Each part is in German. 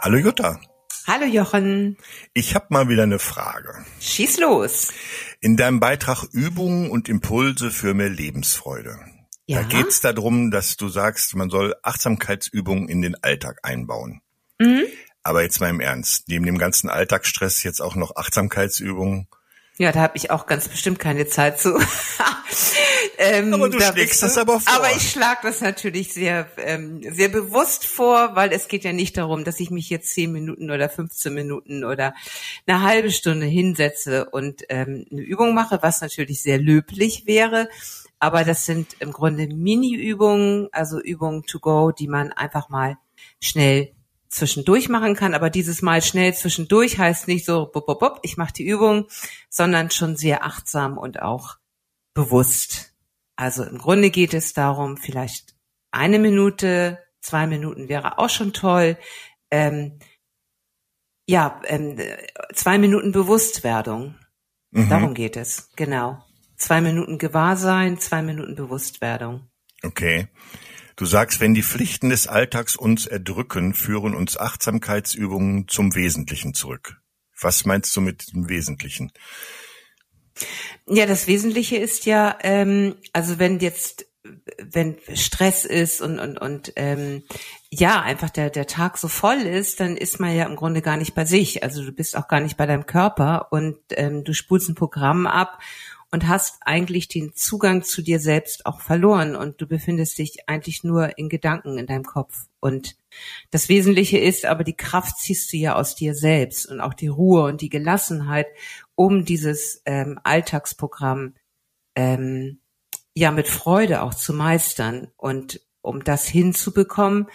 Hallo Jutta. Hallo Jochen. Ich habe mal wieder eine Frage. Schieß los. In deinem Beitrag Übungen und Impulse für mehr Lebensfreude. Ja. Da geht's darum, dass du sagst, man soll Achtsamkeitsübungen in den Alltag einbauen. Mhm. Aber jetzt mal im Ernst, neben dem ganzen Alltagsstress jetzt auch noch Achtsamkeitsübungen. Ja, da habe ich auch ganz bestimmt keine Zeit zu. ähm, Aber du da schlägst bist das aber vor. Aber ich schlage das natürlich sehr, ähm, sehr bewusst vor, weil es geht ja nicht darum, dass ich mich jetzt zehn Minuten oder 15 Minuten oder eine halbe Stunde hinsetze und ähm, eine Übung mache, was natürlich sehr löblich wäre. Aber das sind im Grunde Mini-Übungen, also Übungen to go, die man einfach mal schnell zwischendurch machen kann. Aber dieses Mal schnell zwischendurch heißt nicht so, bop, bop, bop, ich mache die Übung, sondern schon sehr achtsam und auch bewusst. Also im Grunde geht es darum, vielleicht eine Minute, zwei Minuten wäre auch schon toll. Ähm, ja, ähm, zwei Minuten Bewusstwerdung. Mhm. Darum geht es, genau. Zwei Minuten Gewahrsein, zwei Minuten Bewusstwerdung. Okay. Du sagst, wenn die Pflichten des Alltags uns erdrücken, führen uns Achtsamkeitsübungen zum Wesentlichen zurück. Was meinst du mit dem Wesentlichen? Ja, das Wesentliche ist ja, ähm, also wenn jetzt, wenn Stress ist und und und ähm, ja einfach der der Tag so voll ist, dann ist man ja im Grunde gar nicht bei sich. Also du bist auch gar nicht bei deinem Körper und ähm, du spulst ein Programm ab und hast eigentlich den Zugang zu dir selbst auch verloren und du befindest dich eigentlich nur in Gedanken in deinem Kopf. Und das Wesentliche ist aber, die Kraft ziehst du ja aus dir selbst und auch die Ruhe und die Gelassenheit, um dieses ähm, Alltagsprogramm ähm, ja mit Freude auch zu meistern. Und um das hinzubekommen,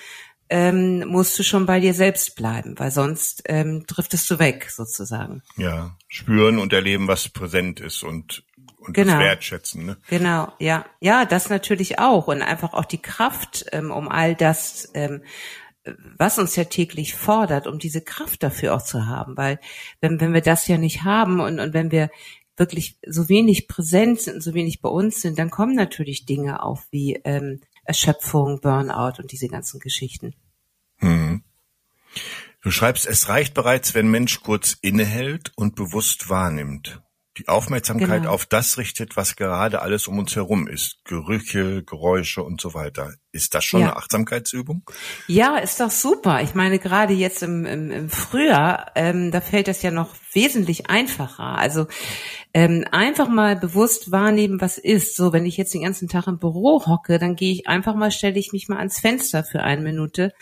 ähm, musst du schon bei dir selbst bleiben, weil sonst ähm, driftest du weg sozusagen. Ja, spüren und erleben, was präsent ist und und Genau. das wertschätzen. Ne? Genau, ja, ja, das natürlich auch und einfach auch die Kraft, ähm, um all das, ähm, was uns ja täglich fordert, um diese Kraft dafür auch zu haben, weil wenn wenn wir das ja nicht haben und und wenn wir wirklich so wenig präsent sind, so wenig bei uns sind, dann kommen natürlich Dinge auf wie ähm, Erschöpfung, Burnout und diese ganzen Geschichten. Hm. Du schreibst, es reicht bereits, wenn Mensch kurz innehält und bewusst wahrnimmt. Die Aufmerksamkeit Genau. auf das richtet, was gerade alles um uns herum ist. Gerüche, Geräusche und so weiter. Ist das schon Ja. eine Achtsamkeitsübung? Ja, ist doch super. Ich meine, gerade jetzt im, im, im Frühjahr, ähm, da fällt das ja noch wesentlich einfacher. Also ähm, einfach mal bewusst wahrnehmen, was ist. So, wenn ich jetzt den ganzen Tag im Büro hocke, dann gehe ich einfach mal, stelle ich mich mal ans Fenster für eine Minute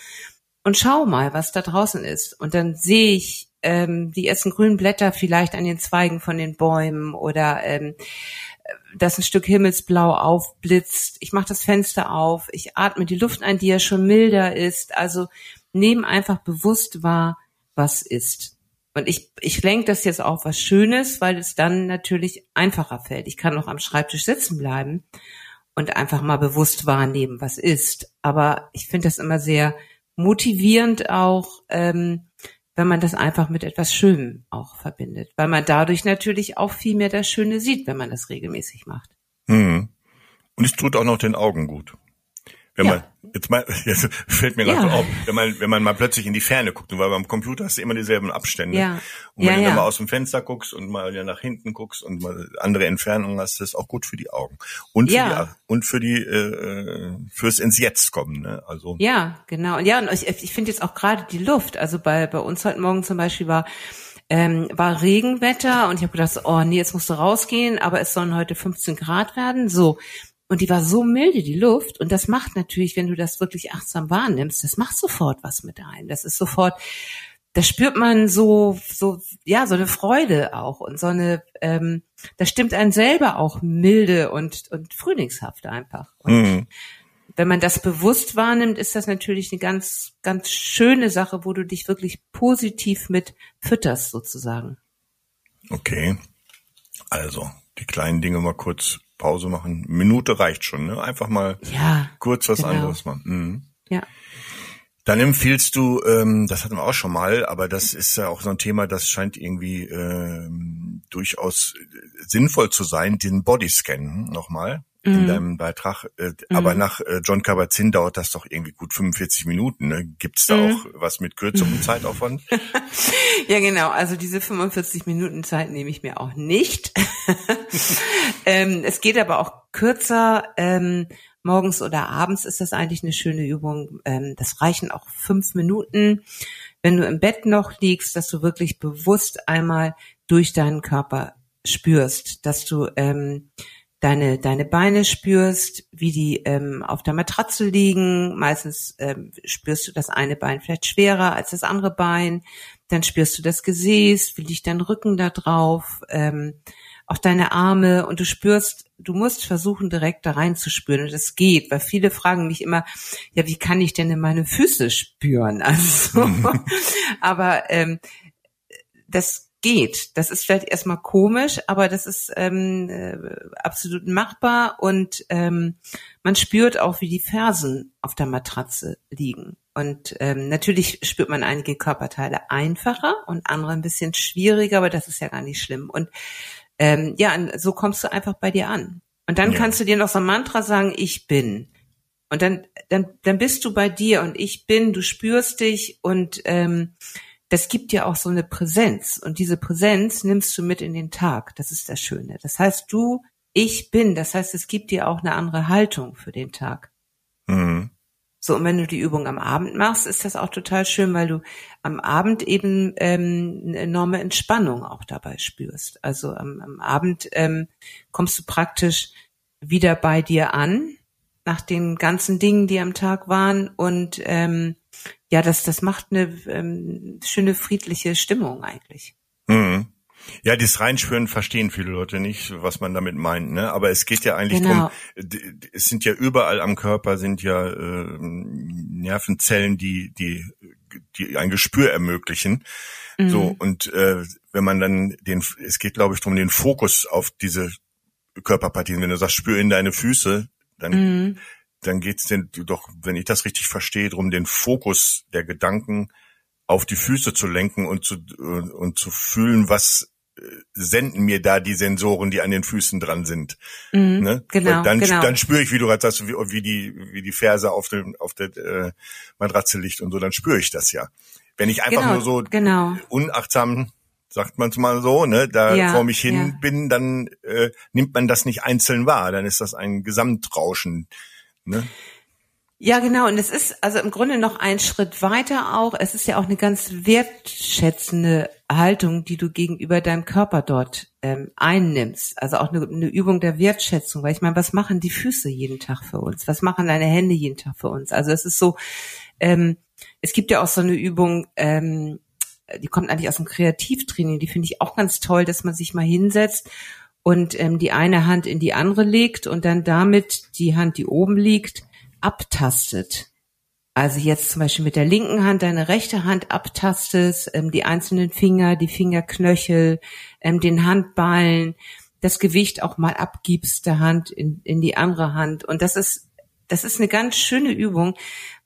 und schau mal, was da draußen ist. Und dann sehe ich ähm, die ersten grünen Blätter vielleicht an den Zweigen von den Bäumen oder ähm, dass ein Stück Himmelsblau aufblitzt. Ich mache das Fenster auf, ich atme die Luft ein, die ja schon milder ist. Also nehmen einfach bewusst wahr, was ist. Und ich, ich lenke das jetzt auf was Schönes, weil es dann natürlich einfacher fällt. Ich kann noch am Schreibtisch sitzen bleiben und einfach mal bewusst wahrnehmen, was ist. Aber ich finde das immer sehr motivierend auch, ähm, wenn man das einfach mit etwas Schönem auch verbindet, weil man dadurch natürlich auch viel mehr das Schöne sieht, wenn man das regelmäßig macht. Hm. Und es tut auch noch den Augen gut. Wenn Ja. man, jetzt mal, jetzt fällt mir gerade Ja. so auf, wenn man, wenn man mal plötzlich in die Ferne guckt, weil beim Computer hast du immer dieselben Abstände. Ja. Und wenn Ja, du dann mal aus dem Fenster guckst und mal nach hinten guckst und mal andere Entfernungen hast, das ist auch gut für die Augen. Und für Ja. die, und für die, äh, fürs ins Jetzt kommen, ne? Also, Ja, genau. Und ja, und ich, ich finde jetzt auch gerade die Luft. Also bei, bei uns heute Morgen zum Beispiel war ähm, war Regenwetter und ich habe gedacht, oh nee, jetzt musst du rausgehen, aber es sollen heute 15 Grad werden. So. Und die war so milde, die Luft. Und das macht natürlich, wenn du das wirklich achtsam wahrnimmst, das macht sofort was mit einem. Das ist sofort, da spürt man so, so, ja, so eine Freude auch und so eine, ähm, das stimmt einen selber auch milde und, und frühlingshaft einfach. Und hm. wenn man das bewusst wahrnimmt, ist das natürlich eine ganz, ganz schöne Sache, wo du dich wirklich positiv mit fütterst sozusagen. okay. Also, die kleinen Dinge mal kurz Pause machen. Minute reicht schon, ne? Einfach mal Ja. kurz was genau. anderes machen. Mhm. Ja. Dann empfiehlst du, ähm, das hatten wir auch schon mal, aber das ist ja auch so ein Thema, das scheint irgendwie ähm, durchaus äh, sinnvoll zu sein, den Bodyscan nochmal. In mhm. deinem Beitrag. Äh, mhm. Aber nach äh, John Kabat-Zinn dauert das doch irgendwie gut 45 Minuten. Ne? Gibt es da mhm. auch was mit kürzerem Zeitaufwand? ja, genau. Also diese 45 Minuten Zeit nehme ich mir auch nicht. ähm, es geht aber auch kürzer. Ähm, morgens oder abends ist das eigentlich eine schöne Übung. Ähm, das reichen auch fünf Minuten. Wenn du im Bett noch liegst, dass du wirklich bewusst einmal durch deinen Körper spürst, dass du ähm, deine, deine Beine spürst, wie die ähm, auf der Matratze liegen. Meistens ähm, spürst du das eine Bein vielleicht schwerer als das andere Bein. Dann spürst du das Gesäß, wie liegt dein Rücken da drauf, ähm, auch deine Arme und du spürst, du musst versuchen, direkt da reinzuspüren. Und das geht, weil viele fragen mich immer, ja, wie kann ich denn in meine Füße spüren? Also, aber ähm, das geht. Das ist vielleicht erstmal komisch, aber das ist ähm, äh, absolut machbar und ähm, man spürt auch, wie die Fersen auf der Matratze liegen. Und ähm, natürlich spürt man einige Körperteile einfacher und andere ein bisschen schwieriger, aber das ist ja gar nicht schlimm. Und ähm, ja, so kommst du einfach bei dir an. Und dann ja. kannst du dir noch so ein Mantra sagen, ich bin. Und dann, dann, dann bist du bei dir und ich bin, du spürst dich und ähm, das gibt dir auch so eine Präsenz. Und diese Präsenz nimmst du mit in den Tag. Das ist das Schöne. Das heißt, du, ich bin. Das heißt, es gibt dir auch eine andere Haltung für den Tag. Mhm. So, und wenn du die Übung am Abend machst, ist das auch total schön, weil du am Abend eben ähm, eine enorme Entspannung auch dabei spürst. Also am, am Abend ähm, kommst du praktisch wieder bei dir an, nach den ganzen Dingen, die am Tag waren und ähm, ja, das, das macht eine ähm, schöne friedliche Stimmung eigentlich. Mhm. Ja, das Reinspüren verstehen viele Leute nicht, was man damit meint, ne? Aber es geht ja eigentlich genau. drum, es sind ja überall am Körper sind ja äh, Nervenzellen, die, die, die ein Gespür ermöglichen. Mhm. So, und äh, wenn man dann den, es geht, glaube ich, drum, den Fokus auf diese Körperpartien, wenn du sagst, spür in deine Füße, dann mhm dann geht's denn doch, wenn ich das richtig verstehe, darum, den Fokus der Gedanken auf die Füße zu lenken und zu, und zu fühlen, was äh, senden mir da die Sensoren, die an den Füßen dran sind. Mhm, ne? Genau, dann, genau. dann spüre ich, wie du gerade sagst, wie, wie die, wie die Ferse auf, dem, auf der äh, Matratze liegt und so, dann spüre ich das ja. Wenn ich einfach genau, nur so genau. unachtsam, sagt man es mal so, ne, da ja, vor mich hin ja. bin, dann äh, nimmt man das nicht einzeln wahr. Dann ist das ein Gesamtrauschen Ne? Ja, genau. Und es ist also im Grunde noch ein Schritt weiter auch. Es ist ja auch eine ganz wertschätzende Haltung, die du gegenüber deinem Körper dort ähm, einnimmst. Also auch eine, eine Übung der Wertschätzung. Weil ich meine, was machen die Füße jeden Tag für uns? Was machen deine Hände jeden Tag für uns? Also es ist so, ähm, es gibt ja auch so eine Übung, ähm, die kommt eigentlich aus dem Kreativtraining, die finde ich auch ganz toll, dass man sich mal hinsetzt und ähm, die eine Hand in die andere legt und dann damit die Hand, die oben liegt, abtastet. Also jetzt zum Beispiel mit der linken Hand deine rechte Hand abtastest, ähm, die einzelnen Finger, die Fingerknöchel, ähm, den Handballen, das Gewicht auch mal abgibst der Hand in, in die andere Hand. Und das ist, das ist eine ganz schöne Übung,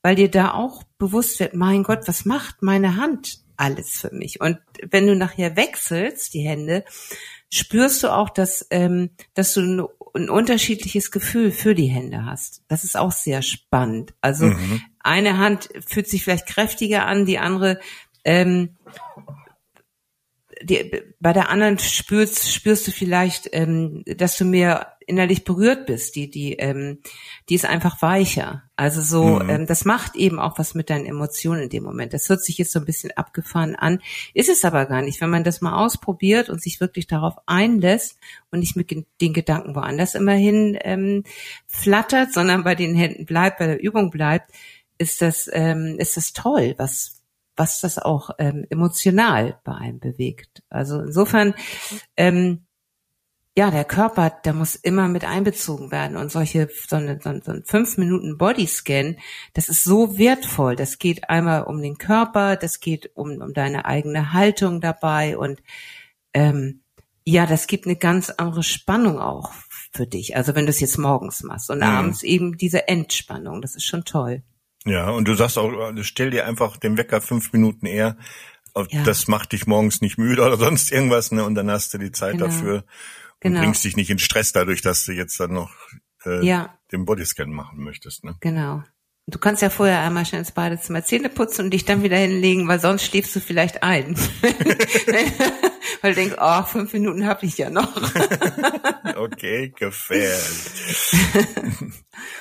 weil dir da auch bewusst wird, mein Gott, was macht meine Hand alles für mich? Und wenn du nachher wechselst, die Hände, spürst du auch, dass, ähm, dass du ein, ein unterschiedliches Gefühl für die Hände hast. Das ist auch sehr spannend. Also mhm. eine Hand fühlt sich vielleicht kräftiger an, die andere ähm, die, bei der anderen spürst, spürst du vielleicht, ähm, dass du mehr innerlich berührt bist. Die, die, ähm, die ist einfach weicher. Also so, mhm. ähm, das macht eben auch was mit deinen Emotionen in dem Moment. Das hört sich jetzt so ein bisschen abgefahren an, ist es aber gar nicht. Wenn man das mal ausprobiert und sich wirklich darauf einlässt und nicht mit den Gedanken woanders immerhin ähm, flattert, sondern bei den Händen bleibt, bei der Übung bleibt, ist das, ähm, ist das toll, was, was das auch ähm, emotional bei einem bewegt. Also insofern, ähm, ja, der Körper, der muss immer mit einbezogen werden und solche, so, eine, so, ein fünf Minuten Bodyscan, das ist so wertvoll. Das geht einmal um den Körper, das geht um, um deine eigene Haltung dabei und ähm, ja, das gibt eine ganz andere Spannung auch für dich. Also wenn du es jetzt morgens machst und mhm. abends eben diese Entspannung, das ist schon toll. Ja, und du sagst auch, stell dir einfach den Wecker fünf Minuten eher. Ja. Das macht dich morgens nicht müde oder sonst irgendwas, ne? Und dann hast du die Zeit genau. dafür und genau. bringst dich nicht in Stress dadurch, dass du jetzt dann noch äh, ja. den Bodyscan machen möchtest. Ne? Genau. Du kannst ja vorher einmal schnell ins Badezimmer Zähne putzen und dich dann wieder hinlegen, weil sonst schläfst du vielleicht ein. weil du denkst, oh, fünf Minuten habe ich ja noch. okay, gefährlich.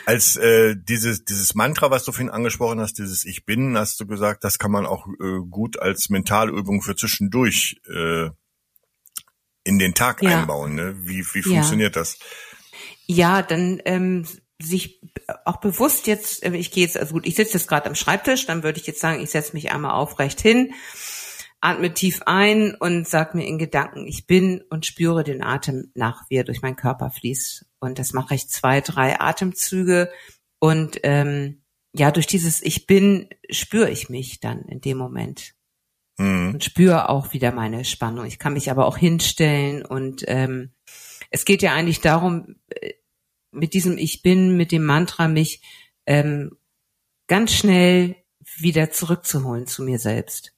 Als äh, dieses dieses Mantra, was du vorhin angesprochen hast, dieses Ich bin, hast du gesagt, das kann man auch äh, gut als Mentalübung für zwischendurch äh, in den Tag ja. einbauen. Ne? Wie wie funktioniert ja. das? Ja, dann ähm, sich auch bewusst jetzt, äh, ich gehe jetzt, also gut, ich sitze jetzt gerade am Schreibtisch, dann würde ich jetzt sagen, ich setze mich einmal aufrecht hin, atme tief ein und sag mir in Gedanken, ich bin und spüre den Atem nach, wie er durch meinen Körper fließt. Und das mache ich zwei, drei Atemzüge und ähm, ja, durch dieses Ich bin spüre ich mich dann in dem Moment mhm. und spüre auch wieder meine Spannung. Ich kann mich aber auch hinstellen und ähm, es geht ja eigentlich darum, äh, mit diesem Ich bin, mit dem Mantra mich ähm, ganz schnell wieder zurückzuholen zu mir selbst.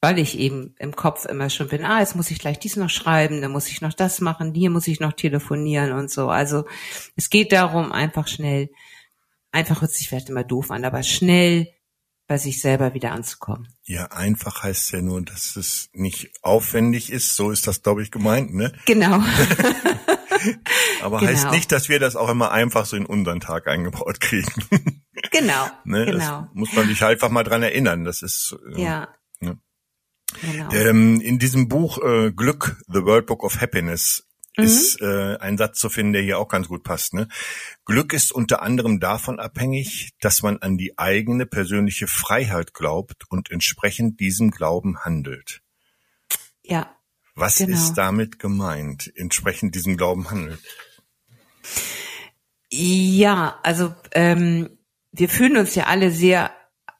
Weil ich eben im Kopf immer schon bin, ah, jetzt muss ich gleich dies noch schreiben, dann muss ich noch das machen, hier muss ich noch telefonieren und so. Also es geht darum, einfach schnell, einfach hört sich vielleicht immer doof an, aber schnell bei sich selber wieder anzukommen. Ja, einfach heißt ja nur, dass es nicht aufwendig ist. So ist das, glaube ich, gemeint, ne? Genau. Aber genau. heißt nicht, dass wir das auch immer einfach so in unseren Tag eingebaut kriegen. genau. ne? genau. Muss man sich einfach mal dran erinnern. Das ist äh, ja. Ne? Genau. Ähm, in diesem Buch äh, Glück, The World Book of Happiness, mhm. ist äh, ein Satz zu finden, der hier auch ganz gut passt. Ne? Glück ist unter anderem davon abhängig, dass man an die eigene persönliche Freiheit glaubt und entsprechend diesem Glauben handelt. Ja, was genau. ist damit gemeint, entsprechend diesem Glauben handelt? Ja, also ähm, wir fühlen uns ja alle sehr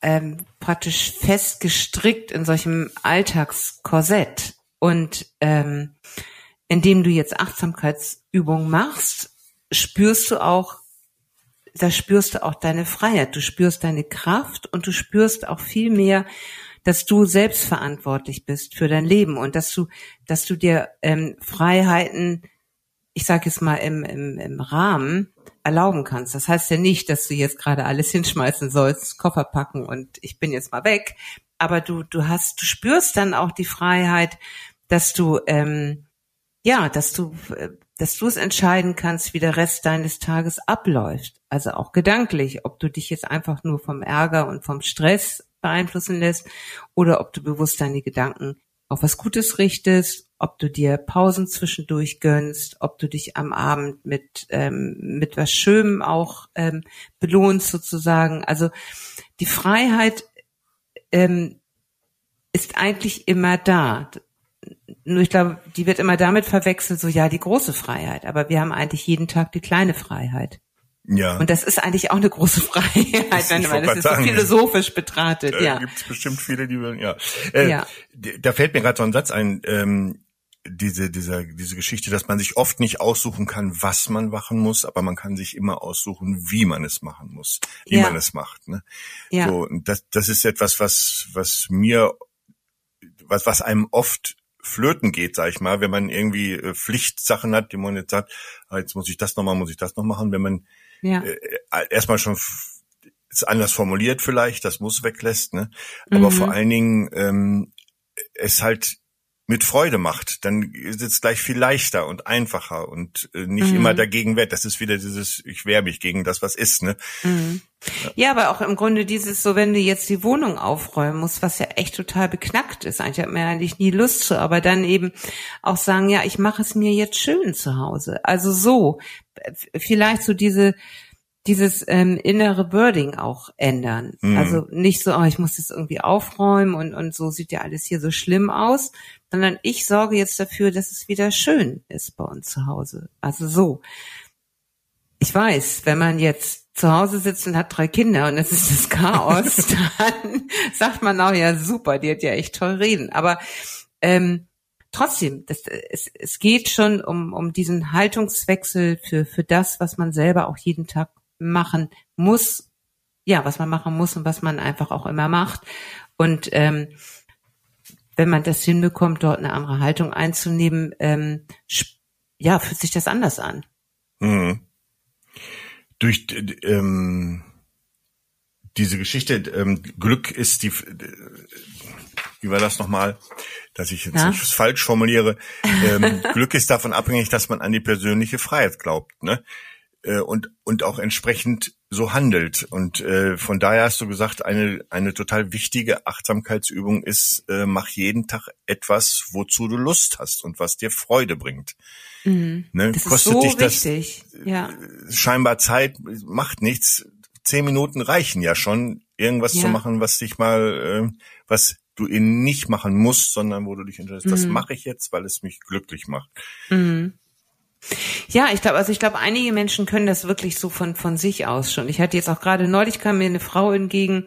ähm, praktisch festgestrickt in solchem Alltagskorsett. Und ähm, indem du jetzt Achtsamkeitsübungen machst, spürst du auch, da spürst du auch deine Freiheit, du spürst deine Kraft und du spürst auch viel mehr, dass du selbstverantwortlich bist für dein Leben und dass du, dass du dir ähm, Freiheiten, ich sage jetzt mal im, im, im Rahmen erlauben kannst. Das heißt ja nicht, dass du jetzt gerade alles hinschmeißen sollst, Koffer packen und ich bin jetzt mal weg. Aber du, du hast, du spürst dann auch die Freiheit, dass du, ähm, ja, dass du, äh, dass du es entscheiden kannst, wie der Rest deines Tages abläuft. Also auch gedanklich, ob du dich jetzt einfach nur vom Ärger und vom Stress beeinflussen lässt oder ob du bewusst deine Gedanken auf was Gutes richtest, ob du dir Pausen zwischendurch gönnst, ob du dich am Abend mit ähm, mit was Schönem auch ähm, belohnst sozusagen. Also die Freiheit ähm, ist eigentlich immer da. Nur ich glaube, die wird immer damit verwechselt, so ja, die große Freiheit. Aber wir haben eigentlich jeden Tag die kleine Freiheit. Ja. Und das ist eigentlich auch eine große Freiheit, das wenn man das ist so philosophisch betrachtet. Ja, gibt es bestimmt viele, die wollen. Ja, äh, ja. Da fällt mir gerade so ein Satz ein. Ähm, diese, diese, diese Geschichte, dass man sich oft nicht aussuchen kann, was man machen muss, aber man kann sich immer aussuchen, wie man es machen muss, wie ja. man es macht. Ne? Ja. So, das, das ist etwas, was, was mir, was, was einem oft flöten geht, sag ich mal, wenn man irgendwie äh, Pflichtsachen hat, die man jetzt sagt, ah, jetzt muss ich das noch machen, muss ich das noch machen, wenn man ja. äh, äh erstmal schon ist anders formuliert vielleicht, das muss weglässt, ne? Aber mhm. vor allen Dingen ähm, es halt mit Freude macht, dann ist es gleich viel leichter und einfacher und äh, nicht mhm. immer dagegen wehrt. Das ist wieder dieses, ich wehre mich gegen das, was ist, ne? Mhm. Ja. aber auch im Grunde dieses, so wenn du jetzt die Wohnung aufräumen musst, was ja echt total beknackt ist. Eigentlich hat man ja eigentlich nie Lust zu, aber dann eben auch sagen, ja, ich mache es mir jetzt schön zu Hause. Also so, vielleicht so diese, dieses ähm, innere Birding auch ändern. Mhm. Also nicht so, oh, ich muss das irgendwie aufräumen und, und so sieht ja alles hier so schlimm aus, sondern ich sorge jetzt dafür, dass es wieder schön ist bei uns zu Hause. Also so. Ich weiß, wenn man jetzt zu Hause sitzt und hat drei Kinder und es ist das Chaos, dann sagt man auch, ja super, die hat ja echt toll reden. Aber ähm, trotzdem, das, es, es geht schon um, um diesen Haltungswechsel für, für das, was man selber auch jeden Tag machen muss, ja, was man machen muss und was man einfach auch immer macht. Und ähm, wenn man das hinbekommt, dort eine andere Haltung einzunehmen, ähm, ja, fühlt sich das anders an. Mhm. durch ähm, diese Geschichte, ähm, Glück ist die, wie war das nochmal, dass ich jetzt ja? falsch formuliere, ähm, Glück ist davon abhängig, dass man an die persönliche Freiheit glaubt, ne? Äh, und, und auch entsprechend so handelt. Und äh, von daher hast du gesagt, eine, eine total wichtige Achtsamkeitsübung ist, äh, mach jeden Tag etwas, wozu du Lust hast und was dir Freude bringt. Mhm. Ne? Das Kostet so dich das wichtig. Ja. scheinbar Zeit, macht nichts. Zehn Minuten reichen ja schon, irgendwas ja. zu machen, was dich mal, äh, was du eben nicht machen musst, sondern wo du dich entscheidest, mhm. das mache ich jetzt, weil es mich glücklich macht. Mhm. Ja, ich glaube, also ich glaube, einige Menschen können das wirklich so von von sich aus schon. Ich hatte jetzt auch gerade neulich kam mir eine Frau entgegen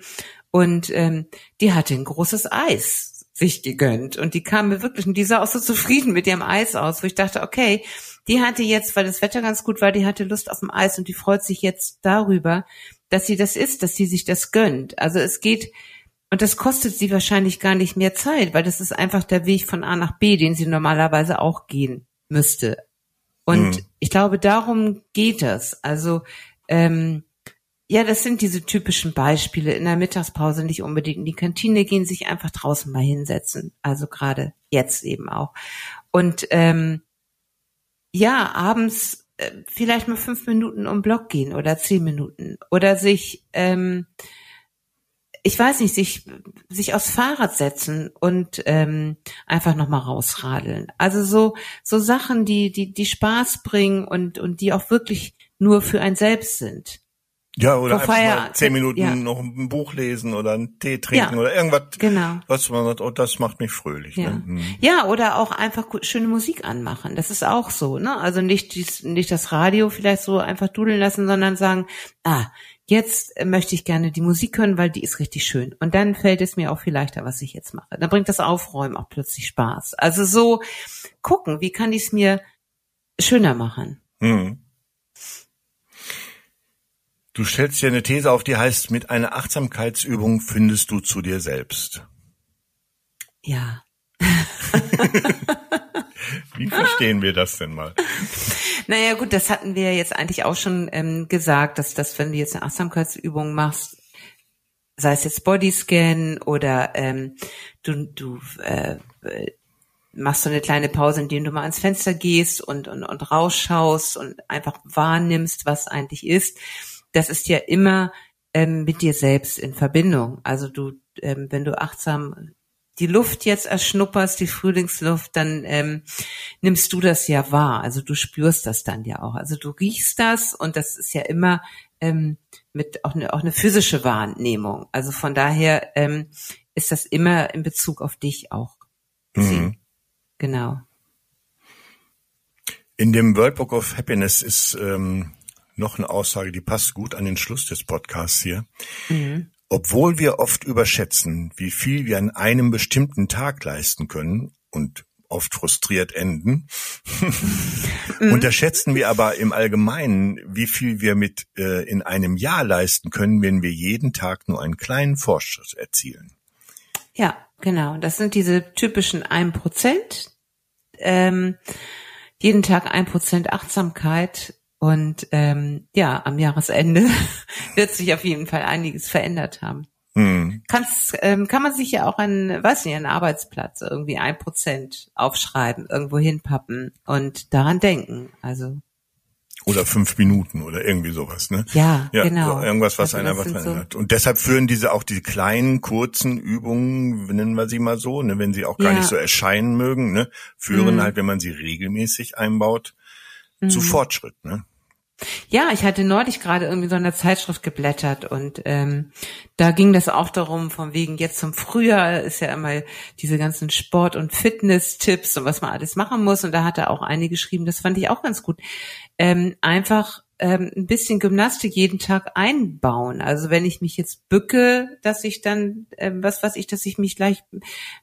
und ähm, die hatte ein großes Eis sich gegönnt und die kam mir wirklich und die sah auch so zufrieden mit ihrem Eis aus, wo ich dachte, okay, die hatte jetzt, weil das Wetter ganz gut war, die hatte Lust auf dem Eis und die freut sich jetzt darüber, dass sie das isst, dass sie sich das gönnt. Also es geht und das kostet sie wahrscheinlich gar nicht mehr Zeit, weil das ist einfach der Weg von A nach B, den sie normalerweise auch gehen müsste. Und mhm. ich glaube, darum geht es. Also ähm, ja, das sind diese typischen Beispiele. In der Mittagspause nicht unbedingt in die Kantine gehen, sich einfach draußen mal hinsetzen. Also gerade jetzt eben auch. Und ähm, ja, abends äh, vielleicht mal fünf Minuten um Block gehen oder zehn Minuten oder sich ähm, ich weiß nicht, sich, sich aufs Fahrrad setzen und ähm, einfach nochmal rausradeln. Also so, so Sachen, die, die, die Spaß bringen und, und die auch wirklich nur für ein selbst sind. Ja, oder Vor einfach mal zehn Minuten ja. noch ein Buch lesen oder einen Tee trinken ja, oder irgendwas, genau. was man sagt, oh, das macht mich fröhlich. Ja. Ne? Mhm. ja, oder auch einfach schöne Musik anmachen. Das ist auch so, ne? Also nicht, dies, nicht das Radio vielleicht so einfach dudeln lassen, sondern sagen, ah, jetzt möchte ich gerne die Musik hören, weil die ist richtig schön. Und dann fällt es mir auch viel leichter, was ich jetzt mache. Dann bringt das Aufräumen auch plötzlich Spaß. Also so gucken, wie kann ich es mir schöner machen. Mhm. Du stellst dir eine These auf, die heißt, mit einer Achtsamkeitsübung findest du zu dir selbst. Ja. Wie verstehen wir das denn mal? Naja, gut, das hatten wir jetzt eigentlich auch schon ähm, gesagt, dass, dass wenn du jetzt eine Achtsamkeitsübung machst, sei es jetzt Bodyscan oder ähm, du, du äh, machst so eine kleine Pause, indem du mal ans Fenster gehst und, und, und rausschaust und einfach wahrnimmst, was eigentlich ist. Das ist ja immer ähm, mit dir selbst in Verbindung. Also du, ähm, wenn du achtsam die Luft jetzt erschnupperst, die Frühlingsluft, dann ähm, nimmst du das ja wahr. Also du spürst das dann ja auch. Also du riechst das und das ist ja immer ähm, mit auch eine, auch eine physische Wahrnehmung. Also von daher ähm, ist das immer in Bezug auf dich auch. Mhm. Genau. In dem World Book of Happiness ist ähm, noch eine Aussage, die passt gut an den Schluss des Podcasts hier. Mhm. Obwohl wir oft überschätzen, wie viel wir an einem bestimmten Tag leisten können und oft frustriert enden, mhm. unterschätzen wir aber im Allgemeinen, wie viel wir mit äh, in einem Jahr leisten können, wenn wir jeden Tag nur einen kleinen Fortschritt erzielen. Ja, genau. Das sind diese typischen ein Prozent. Ähm, jeden Tag ein Prozent Achtsamkeit und ähm, ja, am Jahresende wird sich auf jeden Fall einiges verändert haben. Hm. Kannst, ähm, kann man sich ja auch an, weiß nicht, einen Arbeitsplatz irgendwie ein Prozent aufschreiben, irgendwo hinpappen und daran denken. Also oder fünf Minuten oder irgendwie sowas, ne? Ja, ja genau. So irgendwas, was also einen einfach verändert. So und deshalb führen diese auch diese kleinen, kurzen Übungen, nennen wir sie mal so, ne, wenn sie auch gar ja. nicht so erscheinen mögen, ne, führen mhm. halt, wenn man sie regelmäßig einbaut, mhm. zu Fortschritt, ne? Ja, ich hatte neulich gerade irgendwie so eine Zeitschrift geblättert und ähm, da ging das auch darum, von wegen jetzt zum Frühjahr ist ja immer diese ganzen Sport- und Fitness-Tipps und was man alles machen muss. Und da hat er auch eine geschrieben, das fand ich auch ganz gut. Ähm, einfach ähm, ein bisschen Gymnastik jeden Tag einbauen. Also wenn ich mich jetzt bücke, dass ich dann, ähm, was weiß ich, dass ich mich gleich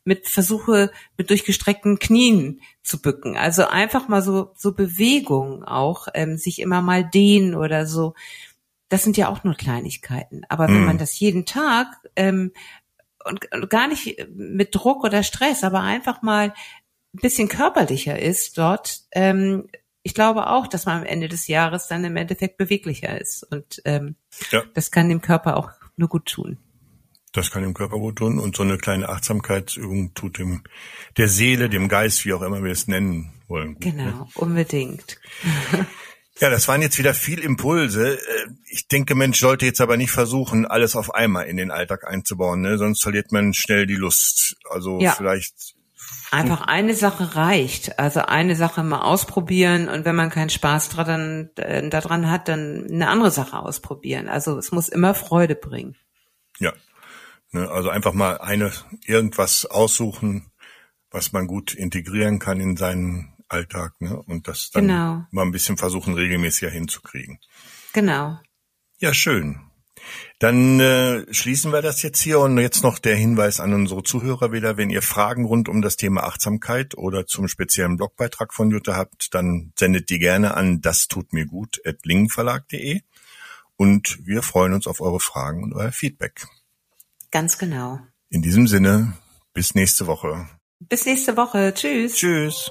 mit versuche, mit durchgestreckten Knien zu bücken. Also einfach mal so, so Bewegungen auch, ähm, sich immer mal dehnen oder so. Das sind ja auch nur Kleinigkeiten. Aber wenn mhm. man das jeden Tag ähm, und, und gar nicht mit Druck oder Stress, aber einfach mal ein bisschen körperlicher ist dort, ähm, ich glaube auch, dass man am Ende des Jahres dann im Endeffekt beweglicher ist. Und ähm, ja. das kann dem Körper auch nur gut tun. Das kann dem Körper gut tun und so eine kleine Achtsamkeitsübung tut dem der Seele, dem Geist, wie auch immer wir es nennen wollen. Gut, genau, ne? unbedingt. Ja, das waren jetzt wieder viel Impulse. Äh, ich denke, Mensch sollte jetzt aber nicht versuchen, alles auf einmal in den Alltag einzubauen, ne? sonst verliert man schnell die Lust. Also ja. vielleicht Einfach eine Sache reicht. Also eine Sache mal ausprobieren und wenn man keinen Spaß dran, äh, daran hat, dann eine andere Sache ausprobieren. Also es muss immer Freude bringen. Ja. Ne, also einfach mal eine irgendwas aussuchen, was man gut integrieren kann in seinen Alltag, ne? Und das dann genau. mal ein bisschen versuchen, regelmäßiger hinzukriegen. Genau. Ja, schön. Dann äh, schließen wir das jetzt hier und jetzt noch der Hinweis an unsere Zuhörer wieder, wenn ihr Fragen rund um das Thema Achtsamkeit oder zum speziellen Blogbeitrag von Jutta habt, dann sendet die gerne an das tut mir gut at lingenverlag.de und wir freuen uns auf eure Fragen und euer Feedback. Ganz genau. In diesem Sinne, bis nächste Woche. Bis nächste Woche. Tschüss. Tschüss.